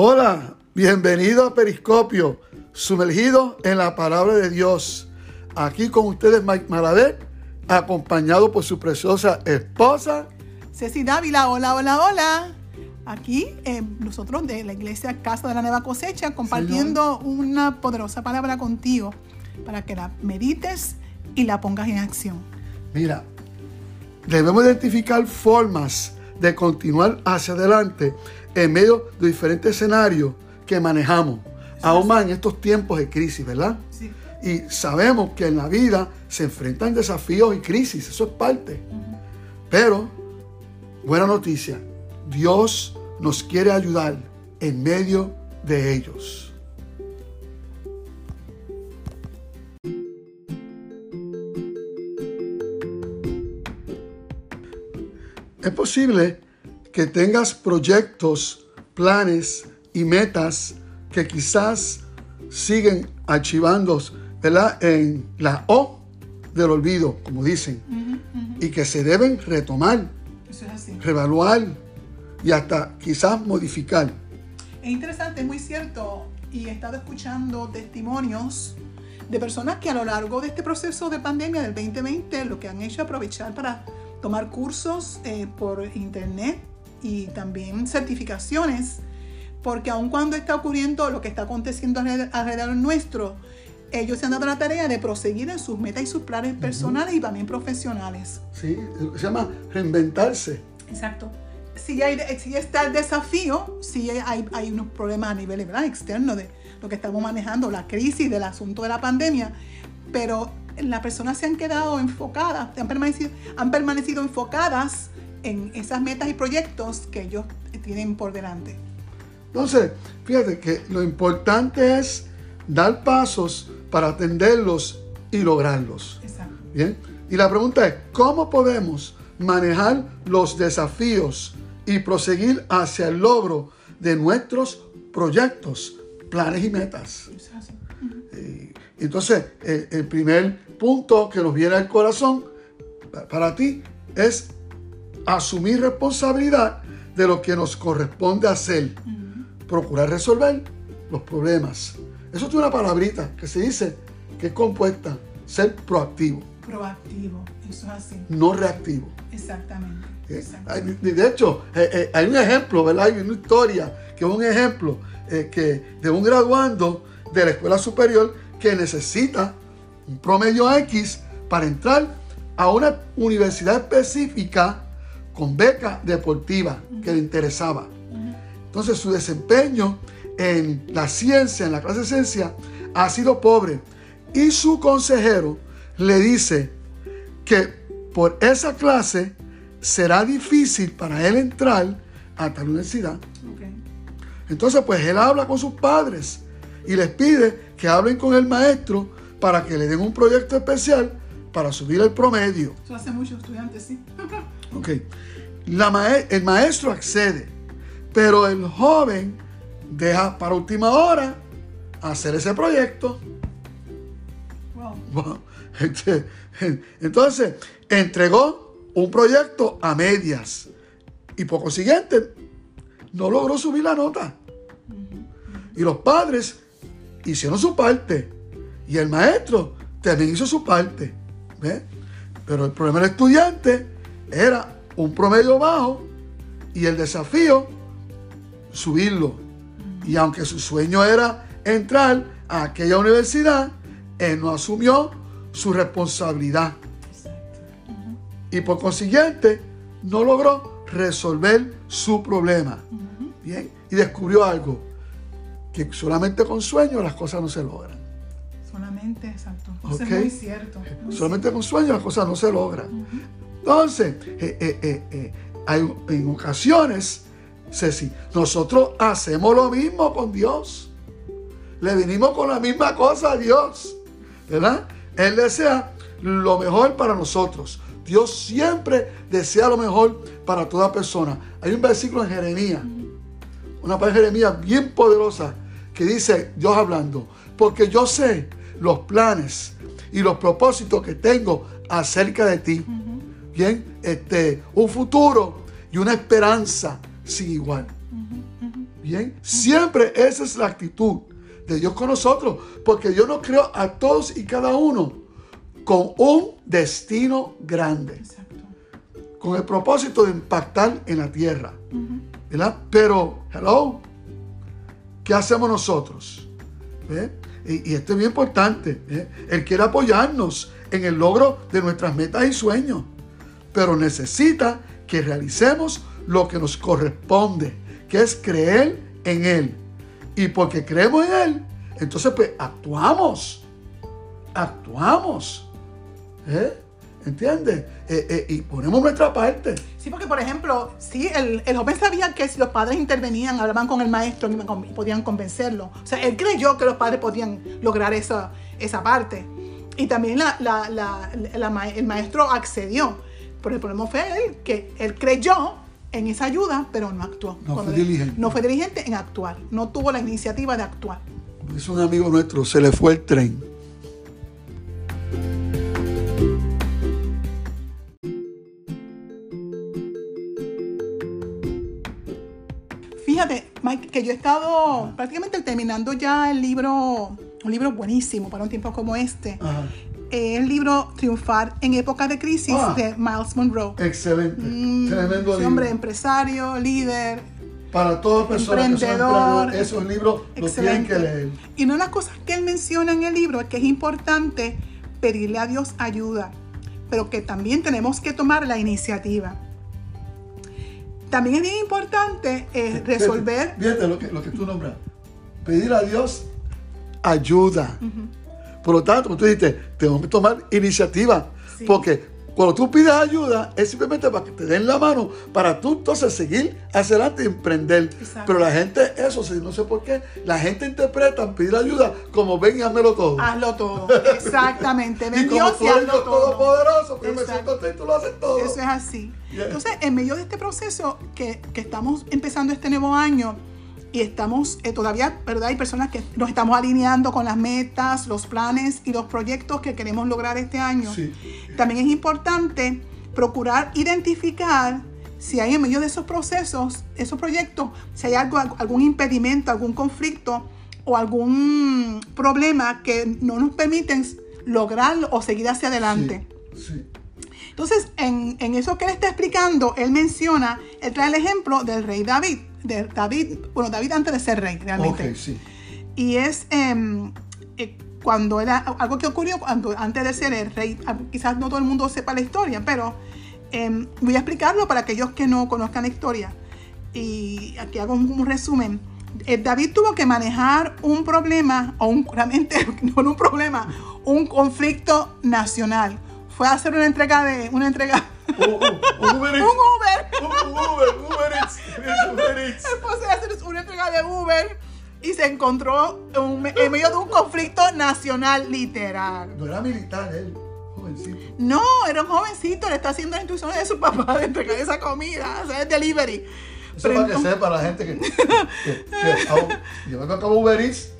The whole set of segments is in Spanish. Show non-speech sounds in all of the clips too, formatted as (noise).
Hola, bienvenido a Periscopio, sumergido en la palabra de Dios. Aquí con ustedes Mike Maladet, acompañado por su preciosa esposa. Ceci Dávila, hola, hola, hola. Aquí eh, nosotros de la iglesia Casa de la Nueva Cosecha compartiendo una poderosa palabra contigo para que la medites y la pongas en acción. Mira, debemos identificar formas de continuar hacia adelante en medio de diferentes escenarios que manejamos, aún más en estos tiempos de crisis, ¿verdad? Sí. Y sabemos que en la vida se enfrentan desafíos y crisis, eso es parte. Pero, buena noticia, Dios nos quiere ayudar en medio de ellos. Es posible que tengas proyectos, planes y metas que quizás siguen archivando ¿verdad? en la O del olvido, como dicen, y que se deben retomar, Eso es así. revaluar y hasta quizás modificar. Es interesante, es muy cierto. Y he estado escuchando testimonios de personas que a lo largo de este proceso de pandemia del 2020 lo que han hecho es aprovechar para tomar cursos eh, por internet y también certificaciones, porque aun cuando está ocurriendo lo que está aconteciendo alrededor, nuestro, ellos se han dado la tarea de proseguir en sus metas y sus planes personales y también profesionales. ¿sí? Se llama reinventarse. Exacto. Sí, hay, sí está el desafío, sí hay, hay unos problemas a nivel externo de lo que estamos manejando, la crisis del asunto de la pandemia, pero las personas se han quedado enfocadas, han permanecido, han permanecido enfocadas en esas metas y proyectos que ellos tienen por delante. Entonces, fíjate que lo importante es dar pasos para atenderlos y lograrlos. Exacto. Bien. Y la pregunta es, ¿cómo podemos manejar los desafíos y proseguir hacia el logro de nuestros proyectos, planes y metas? Eso es entonces, el, el primer punto que nos viene al corazón para ti es asumir responsabilidad de lo que nos corresponde hacer. Procurar resolver los problemas. Eso tiene una palabrita que se dice que es compuesta, ser proactivo, Proactivo, eso es así. no reactivo. Exactamente. ¿Eh? exactamente. De hecho, eh, eh, hay un ejemplo, ¿verdad? Hay una historia que es un ejemplo eh, que de un graduando de la escuela superior que necesita un promedio X para entrar a una universidad específica con beca deportiva que le interesaba. Entonces su desempeño en la ciencia, en la clase de ciencia, ha sido pobre. Y su consejero le dice que por esa clase será difícil para él entrar a tal universidad. Entonces, pues él habla con sus padres y les pide que hablen con el maestro para que le den un proyecto especial para subir el promedio. Eso hace muchos estudiantes, sí. (laughs) Ok. La el maestro accede, pero el joven deja para última hora hacer ese proyecto. Wow. Wow. (laughs) Este, Entonces, entregó un proyecto a medias y por consiguiente no logró subir la nota. Y los padres hicieron su parte y el maestro también hizo su parte. Pero el problema del estudiante era un promedio bajo y el desafío subirlo. Y aunque su sueño era entrar a aquella universidad, él no asumió su responsabilidad. Y por consiguiente, no logró resolver su problema. Bien. Y descubrió algo, que solamente con sueños las cosas no se logran. Solamente, exacto. Eso es muy cierto. muy Solamente con sueños las cosas no se logran. Entonces, eh, eh, eh, eh, hay, en ocasiones, Ceci, nosotros hacemos lo mismo con Dios. Le vinimos con la misma cosa a Dios. ¿Verdad? Él desea lo mejor para nosotros. Dios siempre desea lo mejor para toda persona. Hay un versículo en Jeremías, una palabra de Jeremías bien poderosa, que dice, Dios hablando, porque yo sé los planes y los propósitos que tengo acerca de ti. Bien, este, un futuro y una esperanza sin igual. Bien, siempre esa es la actitud de Dios con nosotros, porque Dios nos creó a todos y cada uno con un destino grande, Exacto. con el propósito de impactar en la tierra. ¿verdad? Pero, hello, ¿qué hacemos nosotros? ¿Ve? Y, y esto es bien importante. Él quiere apoyarnos en el logro de nuestras metas y sueños, pero necesita que realicemos lo que nos corresponde, que es creer en Él. Y porque creemos en Él, entonces pues actuamos. Actuamos. ¿Eh? ¿Entiendes? Eh, eh, y ponemos nuestra parte. Sí, porque por ejemplo, sí, el, el joven sabía que si los padres intervenían, hablaban con el maestro y podían convencerlo. O sea, él creyó que los padres podían lograr esa, esa parte. Y también la- la- la- el maestro accedió. Pero el problema fue él, que él creyó en esa ayuda, pero no actuó. No Cuando fue diligente. No fue diligente en actuar. No tuvo la iniciativa de actuar. Es un amigo nuestro, se le fue el tren. Fíjate, Mike, que yo he estado prácticamente terminando ya el libro, un libro buenísimo para un tiempo como este. Ajá. Eh, el libro Triunfar en épocas de crisis Ah. de Miles Monroe. Excelente. Mm, Tremendo libro. hombre empresario, líder, Para todas personas que son esos libros los tienen que leer. Y una de las cosas que él menciona en el libro es que es importante pedirle a Dios ayuda, pero que también tenemos que tomar la iniciativa. También es bien importante eh, resolver Fíjate lo que, lo que tú nombras. Pedir a Dios ayuda. Por lo tanto, como tú dijiste, tenemos que tomar iniciativa. Sí. Porque cuando tú pides ayuda, es simplemente para que te den la mano, para tú entonces seguir hacia adelante y emprender. Exacto. Pero la gente, eso sí, no sé por qué, la gente interpreta pedir ayuda como ven y házmelo todo. hazlo todo. (laughs) Exactamente. y Ven como tú y eres Dios todo. todopoderoso, yo me siento y tú lo haces todo. Eso es así. Yeah. Entonces, en medio de este proceso que, que estamos empezando este nuevo año y estamos eh, todavía, ¿verdad? Hay personas que nos estamos alineando con las metas, los planes y los proyectos que queremos lograr este año. Sí. También es importante procurar identificar si hay en medio de esos procesos, esos proyectos, si hay algo, algún impedimento, algún conflicto o algún problema que no nos permiten lograrlo o seguir hacia adelante. Sí, sí. Entonces, en, en eso que él está explicando, él menciona, él trae el ejemplo del rey David, de David, bueno, David antes de ser rey, realmente. Ok, sí. Y es em, eh, cuando era algo que ocurrió cuando, antes de ser el rey, ah, quizás no todo el mundo sepa la historia, pero em, voy a explicarlo para aquellos que no conozcan la historia. Y aquí hago un, un resumen. Eh, David tuvo que manejar un problema, o un, realmente (laughs) no un problema, un conflicto nacional. Fue a hacer una entrega de, una entrega, Uh, uh, Uber un Eats. Uber. Uh, Uber, Uber Eats. (laughs) Uber Eats. A hacer una entrega de Uber y se encontró en, en medio de un conflicto nacional literal. No era militar él, jovencito. No, era un jovencito, le está haciendo las instrucciones de su papá de entregar esa comida, hacer el delivery. Eso Pero para que entonces- sepa la gente que, que, que aún- yo vengo acá Uber Eats,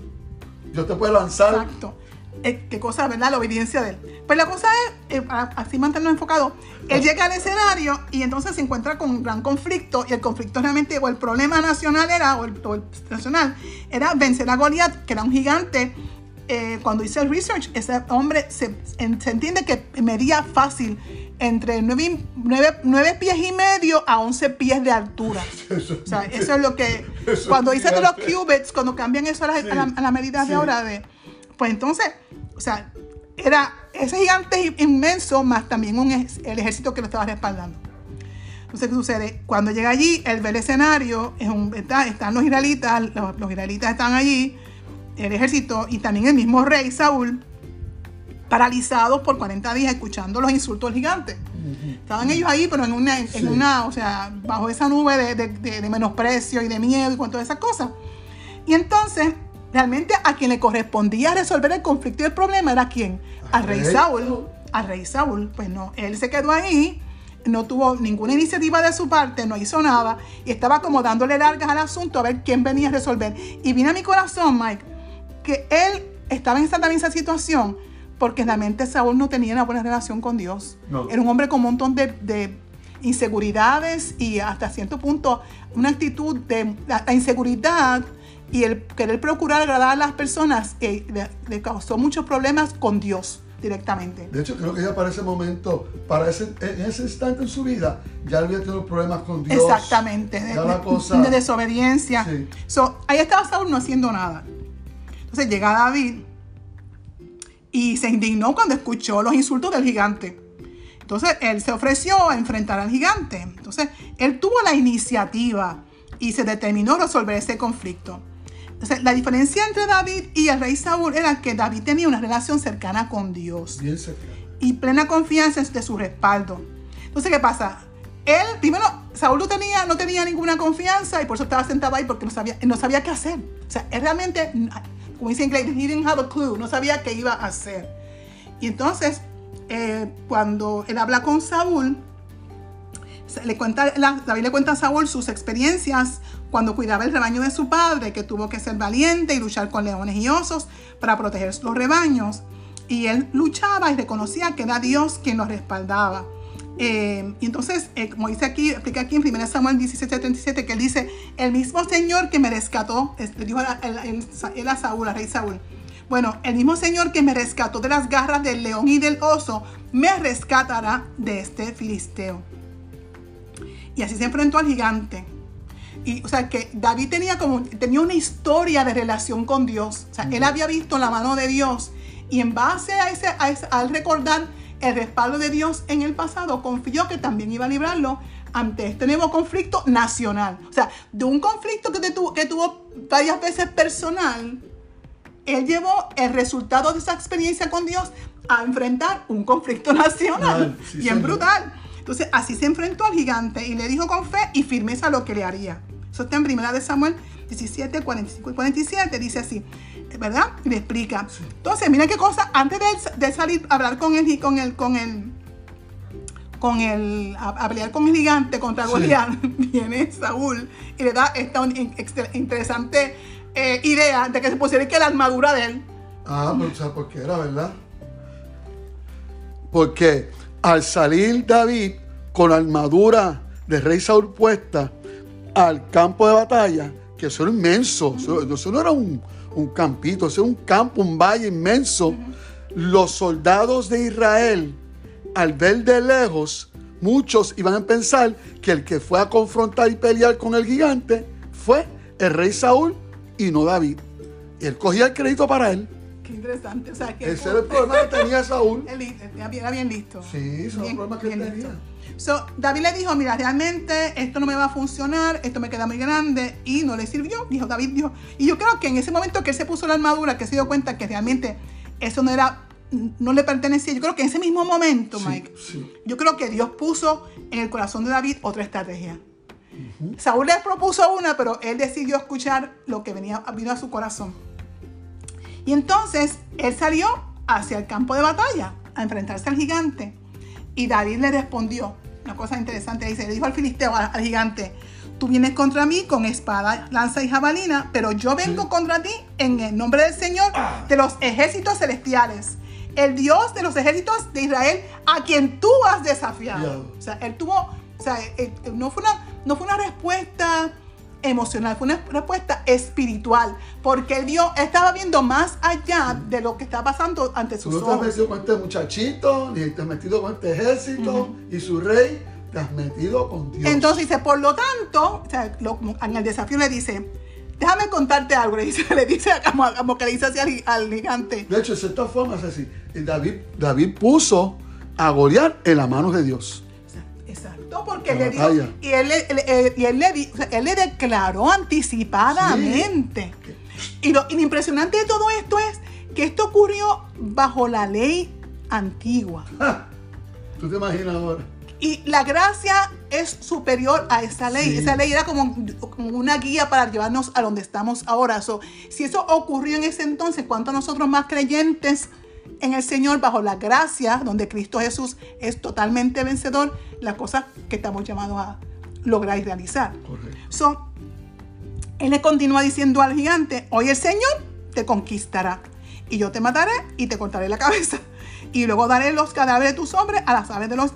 yo te puedo lanzar. Exacto. Eh, qué cosa, ¿verdad? La obediencia de él. Pues la cosa es, eh, para así mantenernos enfocados, él llega al escenario y entonces se encuentra con un gran conflicto y el conflicto realmente, o el problema nacional era, o el, o el nacional, era vencer a Goliat, que era un gigante. Eh, cuando hice el research, ese hombre se, en- se entiende que medía fácil entre 9, pies y medio a 11 pies de altura. (laughs) Eso, O sea, eso es lo que. Eso cuando dicen de los qubits, cuando cambian eso a las Sí, a la- a las medidas sí. de ahora, de, pues entonces, o sea, era ese gigante inmenso, más también un, el ejército que lo estaba respaldando. Entonces, ¿qué sucede? Cuando llega allí, él ve el escenario, es un, está- están los israelitas, los, los israelitas están allí, el ejército y también el mismo rey Saúl, paralizados por 40 días escuchando los insultos del gigante. Estaban ellos ahí, pero en una, en Sí. una o sea, bajo esa nube de, de- de- de menosprecio y de miedo y con todas esas cosas. Y entonces, realmente a quien le correspondía resolver el conflicto y el problema era quién? Al rey. Saúl. Al rey Saúl. Pues no, él se quedó ahí, no tuvo ninguna iniciativa de su parte, no hizo nada y estaba como dándole largas al asunto a ver quién venía a resolver. Y vino a mi corazón, Mike, que él estaba en esa también esa situación porque realmente Saúl no tenía una buena relación con Dios. No. Era un hombre con un montón de, de- inseguridades y hasta cierto punto una actitud de la, la inseguridad y el querer procurar agradar a las personas eh, le, le causó muchos problemas con Dios directamente. De hecho, creo que ya para ese momento, para ese, en ese instante en su vida, ya había tenido problemas con Dios. Exactamente, de, Ya la de- cosa- de desobediencia. Sí. So, ahí estaba Saúl no haciendo nada. Entonces llega David y se indignó cuando escuchó los insultos del gigante. Entonces él se ofreció a enfrentar al gigante. Entonces él tuvo la iniciativa y se determinó resolver ese conflicto. Entonces la diferencia entre David y el rey Saúl era que David tenía una relación cercana con Dios Bien cercano. y plena confianza de su respaldo. Entonces, ¿qué pasa? Él, primero, Saúl no tenía, no tenía ninguna confianza y por eso estaba sentado ahí porque no sabía, no sabía qué hacer. O sea, él realmente, como dice en inglés, he didn't have a clue, no sabía qué iba a hacer. Y entonces, eh, cuando él habla con Saúl, le cuenta, la- David le cuenta a Saúl sus experiencias cuando cuidaba el rebaño de su padre, que tuvo que ser valiente y luchar con leones y osos para proteger los rebaños. Y él luchaba y reconocía que era Dios quien lo respaldaba. Eh, y entonces, eh, como dice aquí, explica aquí en 1 Samuel 17:37, que él dice, el mismo Señor que me rescató, es- le dijo él a Saúl, al rey Saúl, bueno, el mismo Señor que me rescató de las garras del león y del oso, me rescatará de este filisteo. Y así se enfrentó al gigante. Y, o sea, que David tenía como, tenía una historia de relación con Dios. O sea, él había visto la mano de Dios. Y en base a ese, a ese- al recordar el respaldo de Dios en el pasado, confió que también iba a librarlo ante este nuevo conflicto nacional. O sea, de un conflicto que, tuvo, que tuvo varias veces personal, él llevó el resultado de esa experiencia con Dios a enfrentar un conflicto (laughs) nacional. Ay, sí, bien brutal. Entonces, así se enfrentó al gigante y le dijo con fe y firmeza lo que le haría. Eso está en primera de Samuel 17, 45 y 47. Dice así, ¿verdad? Y le explica. Entonces, mira qué cosa, antes de, de salir a hablar con él y con el, con el, con el, a, a pelear con el gigante contra Sí. Goliat, (laughs) viene Saúl y le da esta un- in- extra- interesante eh, idea de que se pusiera que la armadura de él. Ah, pero ¿sabes por qué era, verdad? Porque al salir David con la armadura de rey Saúl puesta al campo de batalla, que eso era inmenso, eso, no era un, un campito, eso era un campo, un valle inmenso, los soldados de Israel, al ver de lejos, muchos iban a pensar que el que fue a confrontar y pelear con el gigante fue el rey Saúl y no David. Y él cogía el crédito para él. Qué interesante. O sea, que Ese era el problema que tenía Saúl. Era bien, era bien listo. Sí, ese era el Bien- problema que tenía. listo. So, David le dijo, mira, realmente esto no me va a funcionar, esto me queda muy grande y no le sirvió. Dijo David, dijo. Y yo creo que en ese momento que él se puso la armadura, que se dio cuenta que realmente eso no era, no le pertenecía. Yo creo que en ese mismo momento, Sí, Mike, sí. yo creo que Dios puso en el corazón de David otra estrategia. Saúl le propuso una, pero él decidió escuchar lo que venía, vino a su corazón. Y entonces él salió hacia el campo de batalla a enfrentarse al gigante. Y David le respondió, una cosa interesante, dice, le dijo al filisteo, al, al gigante, tú vienes contra mí con espada, lanza y jabalina, pero yo vengo Sí. contra ti en el nombre del Señor de los ejércitos celestiales, el Dios de los ejércitos de Israel, a quien tú has desafiado. Fiado. O sea, él tuvo, o sea, eh, eh, no fue una, no fue una respuesta emocional, fue una respuesta espiritual, porque él vio, él estaba viendo más allá de lo que está pasando ante Tú sus no te has ojos. metido con este muchachito, ni te has metido con este ejército y su rey, te has metido con Dios. Entonces dice, por lo tanto, o sea, lo- en el desafío le dice, déjame contarte algo, le dice, (laughs) le dice como, como que le dice así al, al gigante. de hecho, de cierta forma es así. David, David puso a Goliat en las manos de Dios. Exacto, porque La le dijo, batalla. y él, le- él- él- y él le, él declaró anticipadamente. Y, lo, y lo impresionante de todo esto es que esto ocurrió bajo la ley antigua. ¡Ja! ¿Tú te imaginas ahora? Y la gracia es superior a esa ley. Sí. Esa ley era como, como una guía para llevarnos a donde estamos ahora. So, si eso ocurrió en ese entonces, ¿cuánto nosotros más creyentes en el Señor, bajo la gracia, donde Cristo Jesús es totalmente vencedor, las cosas que estamos llamados a lograr y realizar? Correcto. So, él le continúa diciendo al gigante, hoy el Señor te conquistará y yo te mataré y te cortaré la cabeza. Y luego daré los cadáveres de tus hombres a las aves de los,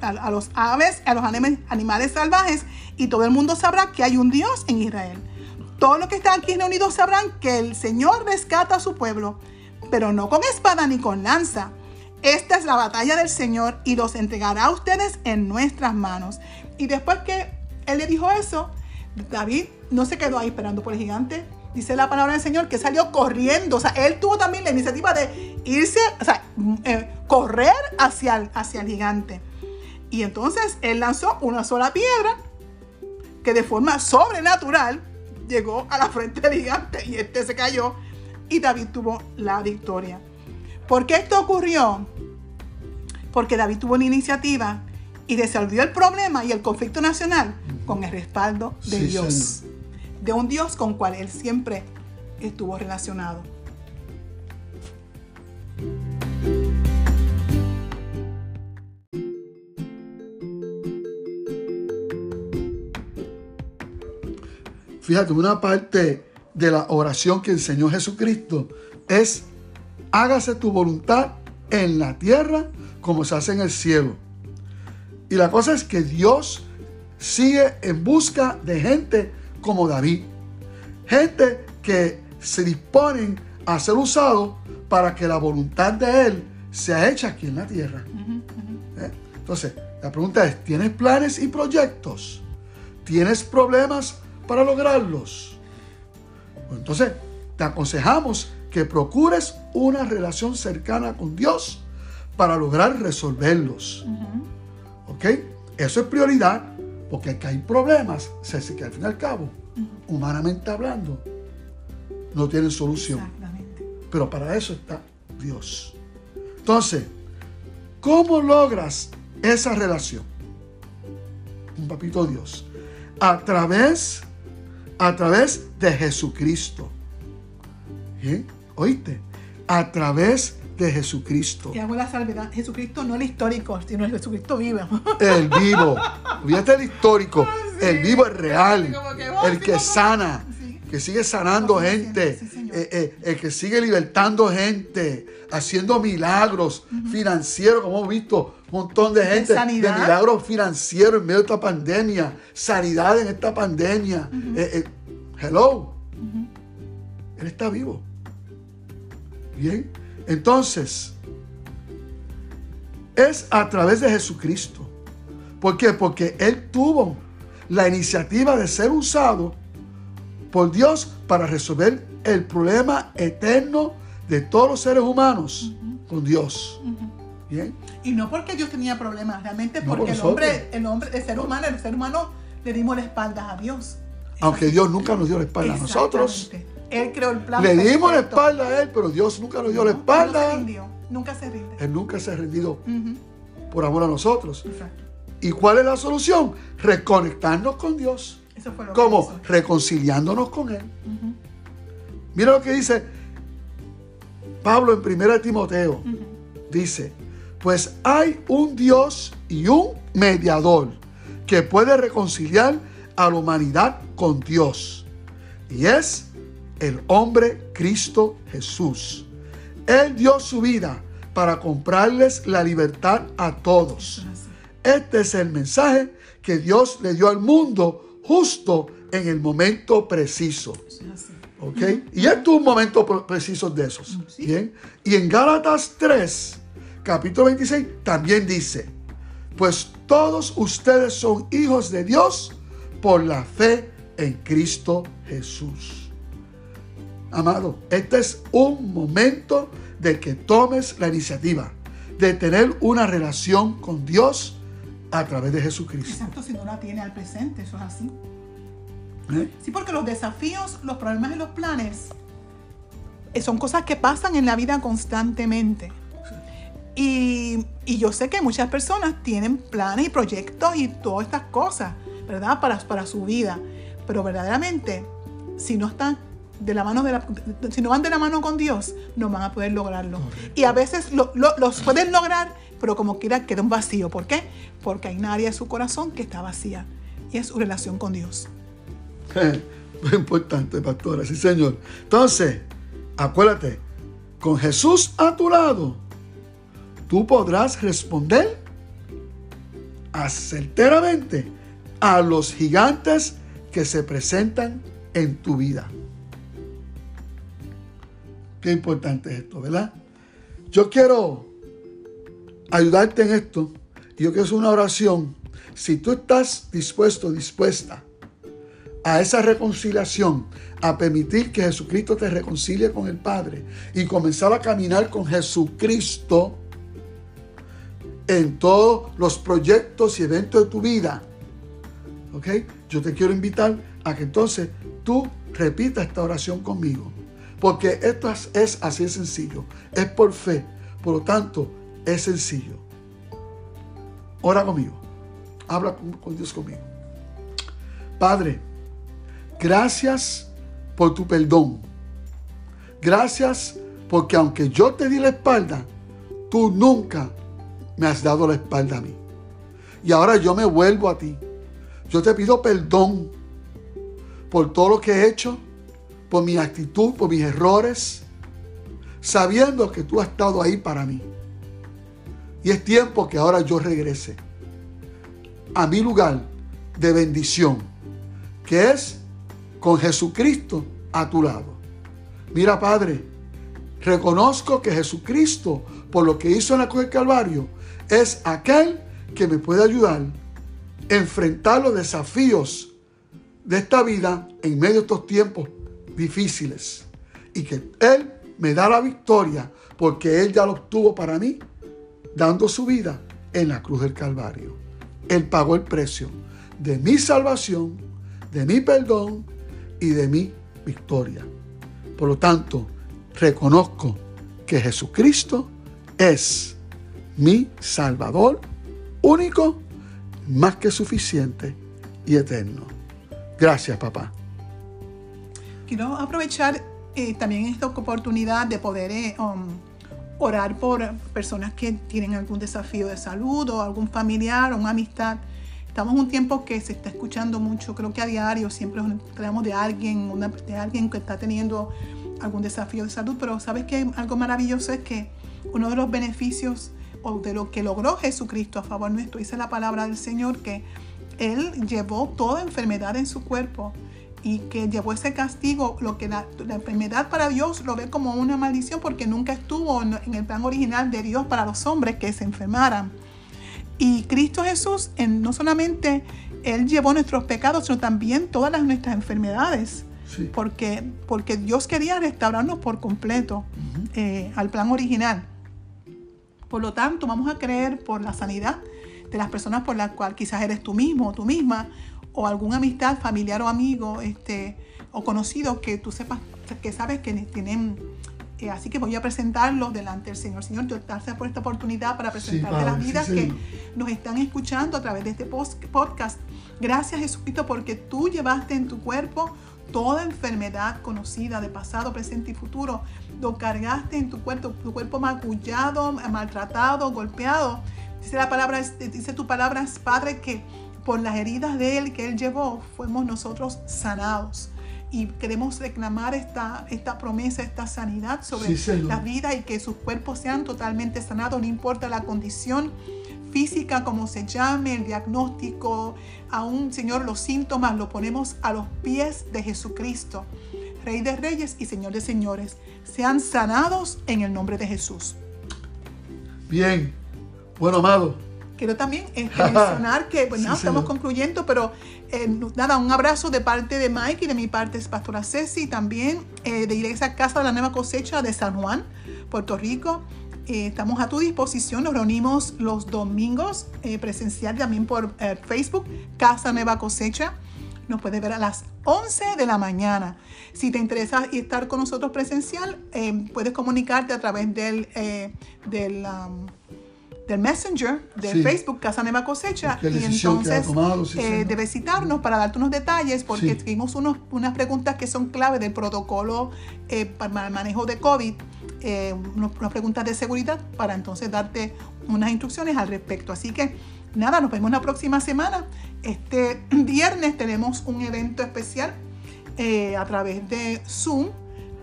a, los aves, a los animales salvajes, y todo el mundo sabrá que hay un Dios en Israel. Todos los que están aquí reunidos sabrán que el Señor rescata a su pueblo, pero no con espada ni con lanza. Esta es la batalla del Señor y los entregará a ustedes en nuestras manos. Y después que él le dijo eso, David no se quedó ahí esperando por el gigante. Dice la palabra del Señor que salió corriendo. O sea, él tuvo también la iniciativa de irse, o sea, eh, correr hacia el, hacia el gigante. Y entonces él lanzó una sola piedra que de forma sobrenatural llegó a la frente del gigante y este se cayó y David tuvo la victoria. ¿Por qué esto ocurrió? Porque David tuvo una iniciativa y resolvió el problema y el conflicto nacional con el respaldo de Dios. De un Dios con cual él siempre estuvo relacionado. Fíjate, una parte de la oración que enseñó Jesucristo es, hágase tu voluntad en la tierra como se hace en el cielo. Y la cosa es que Dios sigue en busca de gente como David. Gente que se disponen a ser usados para que la voluntad de Él sea hecha aquí en la tierra. ¿Eh? Entonces, la pregunta es, ¿tienes planes y proyectos? ¿Tienes problemas para lograrlos? Pues entonces, te aconsejamos que procures una relación cercana con Dios para lograr resolverlos. ¿Ok? Eso es prioridad, porque aquí hay problemas, que al fin y al cabo, humanamente hablando, no tienen solución. Exactamente. Pero para eso está Dios. Entonces, ¿cómo logras esa relación? Un papito Dios. A través a través de Jesucristo. ¿Eh? ¿Oíste? A través de Jesucristo. Y hago la salvedad. Jesucristo no el histórico, sino el Jesucristo vivo. (laughs) El vivo. Fíjate el histórico. El vivo es real. el que sana. Que sigue sanando gente. Eh, eh, el que sigue libertando gente. Haciendo milagros financieros, como hemos visto un montón de gente de, milagros financieros en medio de esta pandemia, sanidad en esta pandemia. Eh, eh, hello. Él está vivo. Bien. Entonces, es a través de Jesucristo. ¿Por qué? Porque Él tuvo la iniciativa de ser usado por Dios para resolver el problema eterno de todos los seres humanos con Dios. Y no porque Dios tenía problemas, realmente porque el hombre, el hombre, el ser humano, el ser humano le dimos la espalda a Dios. Aunque Dios nunca nos dio la espalda a nosotros. Él creó el plan. Le dimos la espalda a Él, pero Dios nunca nos dio la espalda. se rindió, nunca se rinde. Él nunca se ha rendido por amor a nosotros. Exacto. ¿Y cuál es la solución? Reconectarnos con Dios. Eso fue lo ¿Cómo? Reconciliándonos con Él. Mira lo que dice Pablo en 1 Timoteo. Dice, pues hay un Dios y un mediador que puede reconciliar a la humanidad con Dios. Y es el hombre Cristo Jesús. Él dio su vida para comprarles la libertad a todos. Este es el mensaje que Dios le dio al mundo justo en el momento preciso. ¿Ok? Y esto es un momento preciso de esos. Bien. Y en Gálatas 3, capítulo 26, también dice, pues todos ustedes son hijos de Dios por la fe en Cristo Jesús. Amado, este es un momento de que tomes la iniciativa de tener una relación con Dios a través de Jesucristo. Exacto, si no la tiene al presente, eso es así. ¿Eh? Sí, porque los desafíos, los problemas y los planes eh, son cosas que pasan en la vida constantemente. Y, yo sé que muchas personas tienen planes y proyectos y todas estas cosas, ¿verdad? Para, para su vida. Pero verdaderamente, si no están de la mano de la, si no van de la mano con Dios, no van a poder lograrlo. Y a veces los pueden lograr, pero como quiera queda un vacío. ¿Por qué? Porque hay un área de su corazón que está vacía y es su relación con Dios. (laughs) Muy importante, pastora, sí, señor. Entonces, acuérdate, con Jesús a tu lado, tú podrás responder acerteramente a los gigantes que se presentan en tu vida. Qué importante es esto, ¿verdad? Yo quiero ayudarte en esto. Yo quiero hacer una oración. Si tú estás dispuesto, dispuesta a esa reconciliación, a permitir que Jesucristo te reconcilie con el Padre y comenzar a caminar con Jesucristo en todos los proyectos y eventos de tu vida, ¿ok? Yo te quiero invitar a que entonces tú repitas esta oración conmigo. Porque esto es, así de sencillo. Es por fe. Por lo tanto, es sencillo. Ora conmigo. Habla con, Dios conmigo. Padre, gracias por tu perdón. Gracias porque aunque yo te di la espalda, tú nunca me has dado la espalda a mí. Y ahora yo me vuelvo a ti. Yo te pido perdón por todo lo que he hecho por mi actitud, por mis errores, sabiendo que tú has estado ahí para mí. Y es tiempo que ahora yo regrese a mi lugar de bendición, que es con Jesucristo a tu lado. Mira, Padre, reconozco que Jesucristo, por lo que hizo en la cruz del Calvario, es aquel que me puede ayudar a enfrentar los desafíos de esta vida en medio de estos tiempos difíciles y que Él me da la victoria porque Él ya lo obtuvo para mí, dando su vida en la cruz del Calvario. Él pagó el precio de mi salvación, de mi perdón y de mi victoria. Por lo tanto, reconozco que Jesucristo es mi Salvador único, más que suficiente y eterno. Gracias, papá quiero aprovechar eh, también esta oportunidad de poder eh, um, orar por personas que tienen algún desafío de salud o algún familiar o una amistad. Estamos en un tiempo que se está escuchando mucho, creo que a diario siempre tenemos de alguien, de alguien que está teniendo algún desafío de salud, pero sabes que algo maravilloso es que uno de los beneficios o de lo que logró Jesucristo a favor nuestro, dice la palabra del Señor, que Él llevó toda enfermedad en su cuerpo y que llevó ese castigo, lo que la, enfermedad para Dios lo ve como una maldición porque nunca estuvo en, el plan original de Dios para los hombres que se enfermaran. Y Cristo Jesús, en, no solamente Él llevó nuestros pecados, sino también todas las, nuestras enfermedades. Porque, porque Dios quería restaurarnos por completo eh, al plan original. Por lo tanto, vamos a creer por la sanidad de las personas por las cuales quizás eres tú mismo o tú misma, o alguna amistad familiar o amigo este, o conocido que tú sepas, que sabes que tienen eh, así que voy a presentarlos delante del Señor. Señor, yo gracias por esta oportunidad para presentarte las vidas que nos están escuchando a través de este podcast. Gracias Jesucristo porque tú llevaste en tu cuerpo toda enfermedad conocida de pasado, presente y futuro. Lo cargaste en tu cuerpo, tu cuerpo magullado, maltratado, golpeado. Dice la palabra, dice tu palabra, Padre, que por las heridas de Él que Él llevó, fuimos nosotros sanados. Y queremos reclamar esta, esta promesa, esta sanidad sobre la vida y que sus cuerpos sean totalmente sanados, no importa la condición física, como se llame, el diagnóstico, aún, Señor, los síntomas, lo ponemos a los pies de Jesucristo, Rey de Reyes y Señor de Señores. Sean sanados en el nombre de Jesús. Bien, bueno, amado, quiero también este, (laughs) mencionar que, bueno, estamos concluyendo, pero eh, nada, un abrazo de parte de Mike y de mi parte es Pastora Ceci, también eh, de Iglesia Casa de la Nueva Cosecha de San Juan, Puerto Rico. Eh, estamos a tu disposición, nos reunimos los domingos presencial también por Facebook, Casa Nueva Cosecha. Nos puedes ver a las 11 de la mañana. Si te interesa estar con nosotros presencial, puedes comunicarte a través del, del um, del Messenger de Facebook, Casa Nueva Cosecha, y entonces eh, de visitarnos para darte unos detalles, porque tuvimos unos, unas preguntas que son clave del protocolo eh, para el manejo de COVID, eh, unas preguntas de seguridad, para entonces darte unas instrucciones al respecto. Así que nada, nos vemos la próxima semana. Este (clears throat) viernes tenemos un evento especial a través de Zoom.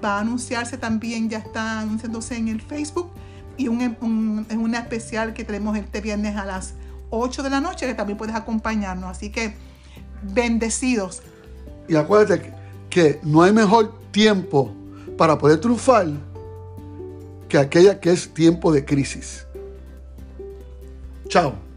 Va a anunciarse también, ya está anunciándose en el Facebook y un, un, una especial que tenemos este viernes a las 8 de la noche que también puedes acompañarnos. Así que bendecidos. Y acuérdate que no hay mejor tiempo para poder triunfar que aquella que es tiempo de crisis. Chao.